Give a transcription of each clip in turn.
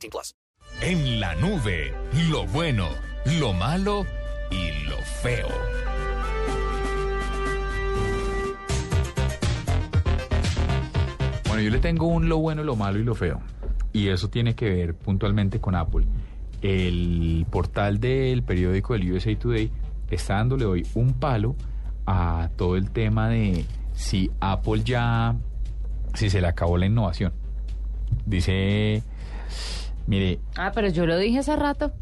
18 plus. En la nube, lo bueno, lo malo y lo feo. Bueno, yo le tengo un lo bueno, lo malo y lo feo. Y eso tiene que ver puntualmente con Apple. El portal del periódico del USA Today está dándole hoy un palo a todo el tema de si Apple ya, si se le acabó la innovación. Dice, mire, Ah, pero yo lo dije hace rato.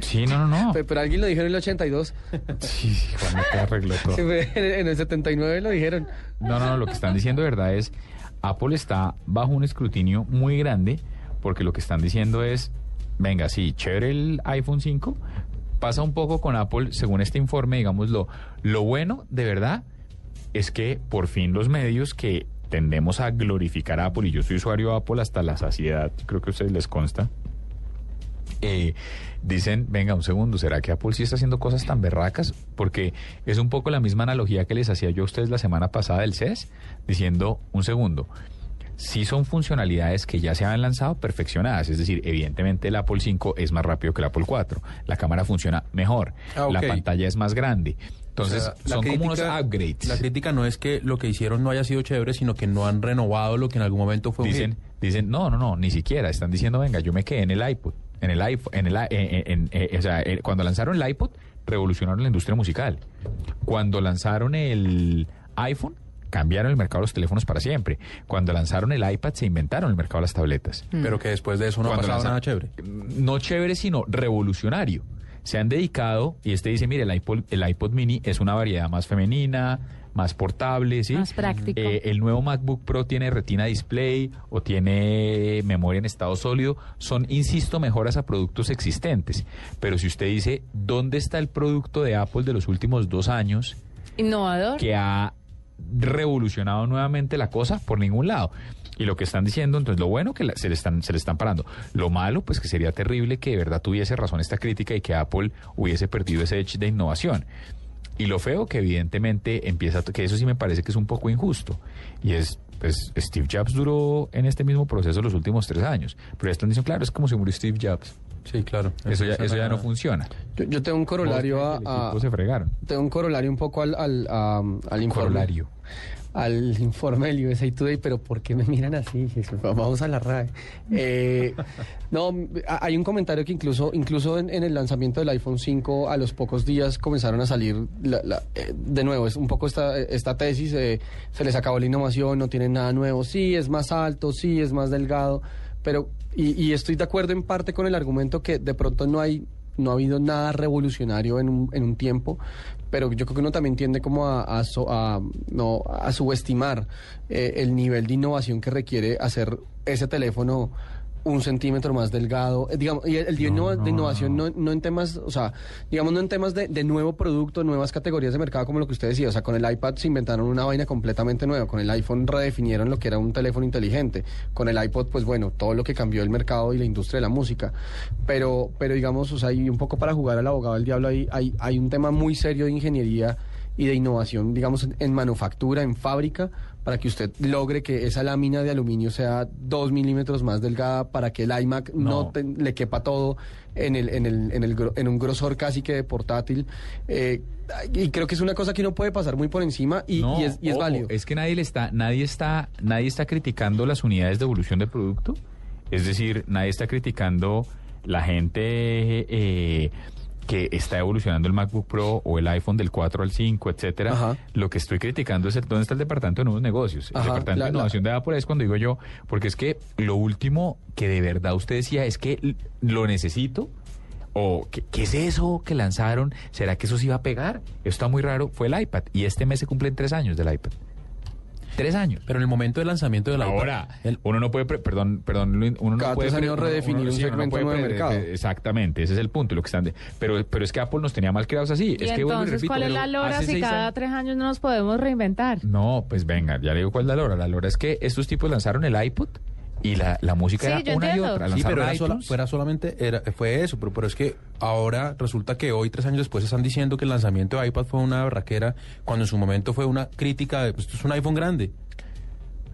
sí, no, no, no. Pero, pero alguien lo dijo en el 82. Sí, sí, Juan, te arregló todo. Sí, en el 79 lo dijeron. No, no, no, lo que están diciendo de verdad es, Apple está bajo un escrutinio muy grande porque lo que están diciendo es, venga, sí, chévere el iPhone 5, pasa un poco con Apple, según este informe, digamos, lo, lo bueno de verdad es que por fin los medios que tendemos a glorificar a Apple, y yo soy usuario de Apple hasta la saciedad, creo que a ustedes les consta, eh, dicen, venga, un segundo, ¿será que Apple sí está haciendo cosas tan berracas? Porque es un poco la misma analogía que les hacía yo a ustedes la semana pasada del CES, diciendo, un segundo, sí son funcionalidades que ya se han lanzado perfeccionadas, es decir, evidentemente el Apple 5 es más rápido que el Apple 4, la cámara funciona mejor, Ah, la pantalla es más grande. Entonces, O sea, la son como unos upgrades. La crítica no es que lo que hicieron no haya sido chévere, sino que no han renovado lo que en algún momento fue Dicen, dicen, no, no, no, ni siquiera. Están diciendo, venga, yo me quedé en el iPod, en el iPhone, en el, en- en- en- o sea, el- cuando lanzaron el iPod, revolucionaron la industria musical. Cuando lanzaron el iPhone, cambiaron el mercado de los teléfonos para siempre. Cuando lanzaron el iPad, se inventaron el mercado de las tabletas. Pero que después de eso no ha pasado nada chévere. No chévere, sino revolucionario. Se han dedicado, y este dice, mire, el iPod, el iPod mini es una variedad más femenina, más portable, ¿sí? Más práctico. Eh, el nuevo MacBook Pro tiene retina display o tiene memoria en estado sólido. Son, insisto, mejoras a productos existentes. Pero si usted dice, ¿dónde está el producto de Apple de los últimos dos años Innovador. que ha revolucionado nuevamente la cosa? Por ningún lado. Y lo que están diciendo, entonces, lo bueno que se le están se le están parando. Lo malo, pues que sería terrible que de verdad tuviese razón esta crítica y que Apple hubiese perdido ese edge de innovación. Y lo feo que evidentemente empieza, que eso sí me parece que es un poco injusto. Y es, pues Steve Jobs duró en este mismo proceso los últimos tres años. Pero ya están diciendo, claro, es como si murió Steve Jobs. Sí, claro. Eso ya, eso ya no funciona. Yo, yo tengo un corolario a, a- se fregaron. tengo un corolario un poco al, al, a- al informe. Corolario. Al informe del USA Today, pero ¿por qué me miran así? Jesús? Vamos a la RAE. Eh, no, hay un comentario que incluso, incluso en, en el lanzamiento del iPhone 5, a los pocos días comenzaron a salir, la- la- eh, de nuevo, es un poco esta, esta tesis, eh, se les acabó la innovación, no tienen nada nuevo, sí, es más alto, sí, es más delgado, pero, y, y estoy de acuerdo en parte con el argumento que de pronto no hay no ha habido nada revolucionario en un, en un tiempo, pero yo creo que uno también tiende como a, a a, no, a subestimar eh, el nivel de innovación que requiere hacer ese teléfono un centímetro más delgado, eh, digamos, y el, el de, No, innova- no, de innovación no. no. no en temas, o sea, digamos no en temas de, de nuevo producto, nuevas categorías de mercado como lo que usted decía, o sea, con el iPad se inventaron una vaina completamente nueva, con el iPhone redefinieron lo que era un teléfono inteligente, con el iPod, pues bueno, todo lo que cambió el mercado y la industria de la música, pero, pero digamos, o sea, y un poco para jugar al abogado del diablo, hay, hay, hay un tema muy serio de ingeniería y de innovación, digamos, en, en manufactura, en fábrica, para que usted logre que esa lámina de aluminio sea dos milímetros más delgada, para que el iMac no, No. te- le quepa todo en, el, en, el, en, el, en un grosor casi que de portátil. Eh, y creo que es una cosa que uno puede pasar muy por encima y, No, y es, y es ojo, válido. Es que nadie le está, nadie está, nadie está criticando las unidades de evolución de producto. Es decir, nadie está criticando la gente eh, que está evolucionando el MacBook Pro o el iPhone del 4 al 5, etcétera. Ajá. Lo que estoy criticando es el, dónde está el departamento de nuevos negocios. El Ajá, departamento la- de la- innovación de Apple es cuando digo yo, porque es que lo último que de verdad usted decía es que lo necesito. ¿O ¿qué, qué es eso que lanzaron? ¿Será que eso se iba a pegar? Esto está muy raro. Fue el iPad. Y este mes se cumplen tres años del iPad. Tres años. Pero en el momento del lanzamiento del iPad, Ahora, el- uno no puede, pre- perdón, perdón, Luis, uno no Cada puede tres años pre- uno- redefinir uno- un sí, no segmento puede nuevo de mercado. eh, Exactamente, ese es el punto, lo que están de- pero, pero es que Apple nos tenía mal creados así. ¿Y es que entonces repito, cuál es la lora si cada años- tres años no nos podemos reinventar? No, pues venga, ya le digo cuál es la lora. La lora es que estos tipos lanzaron el iPod y la, la música Sí, era yo una entiendo. y otra. Sí, pero era, sola- fuera solamente, era, fue eso, pero, pero es que ahora resulta que hoy, tres años después, están diciendo que el lanzamiento de iPad fue una barraquera, cuando en su momento fue una crítica de, pues, esto es un iPhone grande.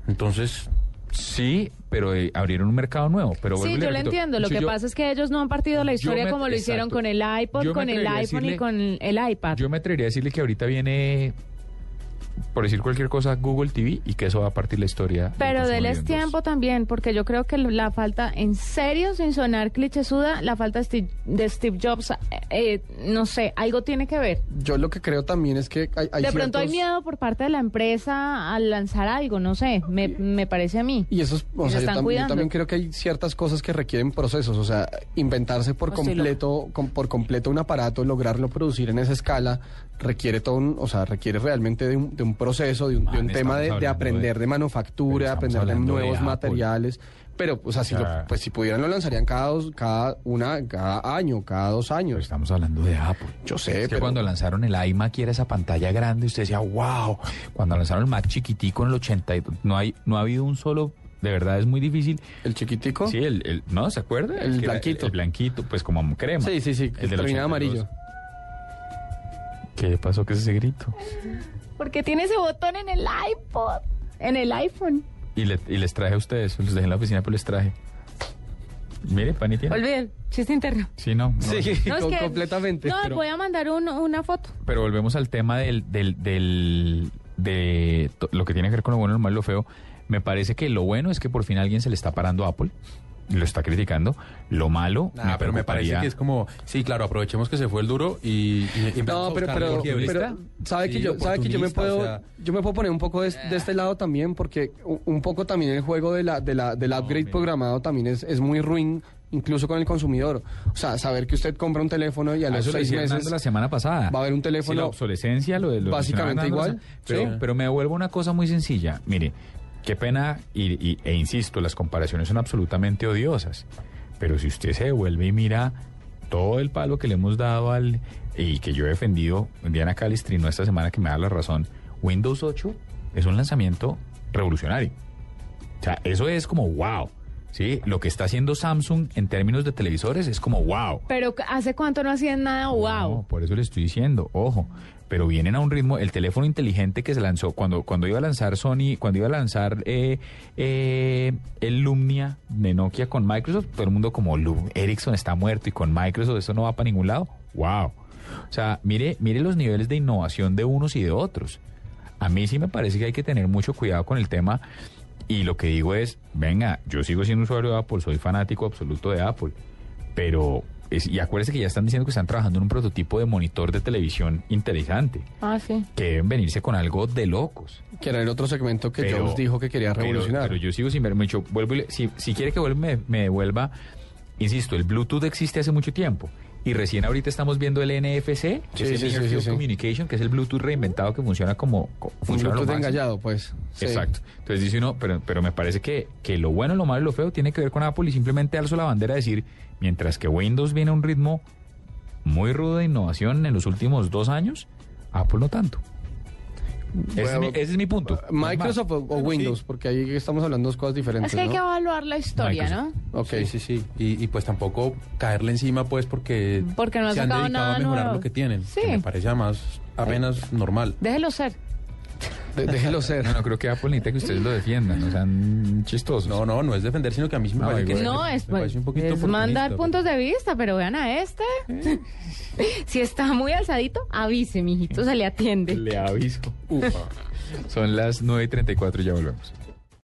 Entonces, Sí, pero eh, abrieron un mercado nuevo. Pero Sí, yo lo entiendo. Lo si que yo- pasa es que ellos no han partido la historia me- como lo hicieron exacto. con el iPod, con el iPhone y con el iPad. Yo me atrevería a decirle que ahorita viene, por decir cualquier cosa, Google TV y que eso va a partir la historia. Pero déles tiempo también, porque yo creo que la falta, en serio, sin sonar clichésuda, la falta de Steve, de Steve Jobs, eh, eh, no sé, algo tiene que ver. Yo lo que creo también es que hay, hay de pronto hay miedo por parte de la empresa al lanzar algo, no sé, me, me parece a mí. Y eso es, o sea, yo, también creo que hay ciertas cosas que requieren procesos, o sea, inventarse por completo, com- por completo un aparato, lograrlo producir en esa escala, requiere todo un, o sea, requiere realmente de un, de un proceso, de un, de un tema de, de aprender de- de, manufactura, pero aprender de de nuevos materiales. Pero, o sea, si, lo- pues, si pudieran lo lanzarían cada dos, cada una, cada año, cada dos Pero años. estamos hablando de Apple. Yo sé, Es que pero- cuando lanzaron el iMac y era esa pantalla grande, usted decía, wow. Cuando lanzaron el Mac chiquitico en el 80, y- no, hay, no ha habido un solo, de verdad es muy difícil. El chiquitico. Sí, el, el- ¿no? ¿Se acuerda? El era blanquito. El, blanquito, pues como crema. Sí, sí, sí, El del terminaba 82. amarillo. ¿Qué pasó? ¿Qué es ese grito? Porque tiene ese botón en el iPod, en el iPhone. Y, le- y les traje a ustedes, los dejé en la oficina, pero les traje. Mire, pan y tiene. Olviden, chiste interno. Sí, no. no. Sí, No, es com- que- completamente. No, pero- voy a mandar un- una foto. Pero volvemos al tema del, del, del- de lo que tiene que ver con lo bueno, lo malo y lo feo. Me parece que lo bueno es que por fin a alguien se le está parando a Apple. Lo está criticando. Lo malo, nada, pero me parece que es como, sí, claro, aprovechemos que se fue el duro y, y, y empezamos No, a pero, buscar pero, pero sabe que Sí, yo, sabe que yo me puedo, o sea, yo me puedo poner un poco de, de este lado también, porque un poco también el juego de la, de la, del upgrade programado también es, es muy ruin, incluso con el consumidor. O sea, saber que usted compra un teléfono y a A los seis meses la semana pasada. va a haber un Sí, teléfono. la obsolescencia, lo de lo básicamente igual. Pero, Sí. pero me devuelvo una cosa muy sencilla. Mire, qué pena, y, y- e insisto, las comparaciones son absolutamente odiosas. Pero si usted se devuelve y mira todo el palo que le hemos dado al. y que yo he defendido, Diana Calistrino esta semana que me da la razón, Windows 8 es un lanzamiento revolucionario. O sea, eso es como wow. ¿Sí? Lo que está haciendo Samsung en términos de televisores es como wow. Pero ¿hace cuánto no hacían nada? No, ¡Wow! por eso le estoy diciendo, ojo, pero vienen a un ritmo, el teléfono inteligente que se lanzó, cuando, cuando iba a lanzar Sony, cuando iba a lanzar eh, eh, el Lumnia de Nokia con Microsoft, todo el mundo como "Lu- Ericsson está muerto y con Microsoft eso no va para ningún lado. ¡Wow! O sea, mire, mire los niveles de innovación de unos y de otros. A mí sí me parece que hay que tener mucho cuidado con el tema. Y lo que digo es, venga, yo sigo siendo usuario de Apple, soy fanático absoluto de Apple, pero, es- y acuérdense que ya están diciendo que están trabajando en un prototipo de monitor de televisión interesante, Ah, sí. que deben venirse con algo de locos. que era el otro segmento que Pero- Jobs dijo que quería Pero- revolucionar. Pero, yo sigo sin ver mucho, vuelvo y le- si, si quiere que vuelva, me, me devuelva, insisto, el Bluetooth existe hace mucho tiempo. Y recién ahorita estamos viendo el NFC, que es el sí, Near sí. Communication, que es el Bluetooth reinventado que funciona como... co- un funciona a Bluetooth engallado, pues. Exacto. Entonces dice uno, pero, pero me parece que, que lo bueno, lo malo y lo feo tiene que ver con Apple y simplemente alzo la bandera de decir, mientras que Windows viene a un ritmo muy rudo de innovación en los últimos dos años, Apple no tanto. Ese, es, mi, ese es mi punto. Microsoft o, o Windows, porque ahí estamos hablando de dos cosas diferentes. Es que hay ¿no? que evaluar la historia, ¿no? Ok. Sí, sí, sí. Y, y pues tampoco caerle encima, pues, porque, Porque no se han dedicado nada a mejorar nuevo. lo que tienen. Sí. Que me parece además apenas normal. Déjelo ser. De- déjelo ser. No, no creo que Apple necesita que ustedes lo defiendan, no sean chistosos. No, no, no es defender, sino que a mí me No, parece que No, me es, parece un poquito es mandar puntos de vista, pero vean a este. si está muy alzadito, avise, mijito, se le atiende. Le aviso. Son las 9 y 34 ya volvemos.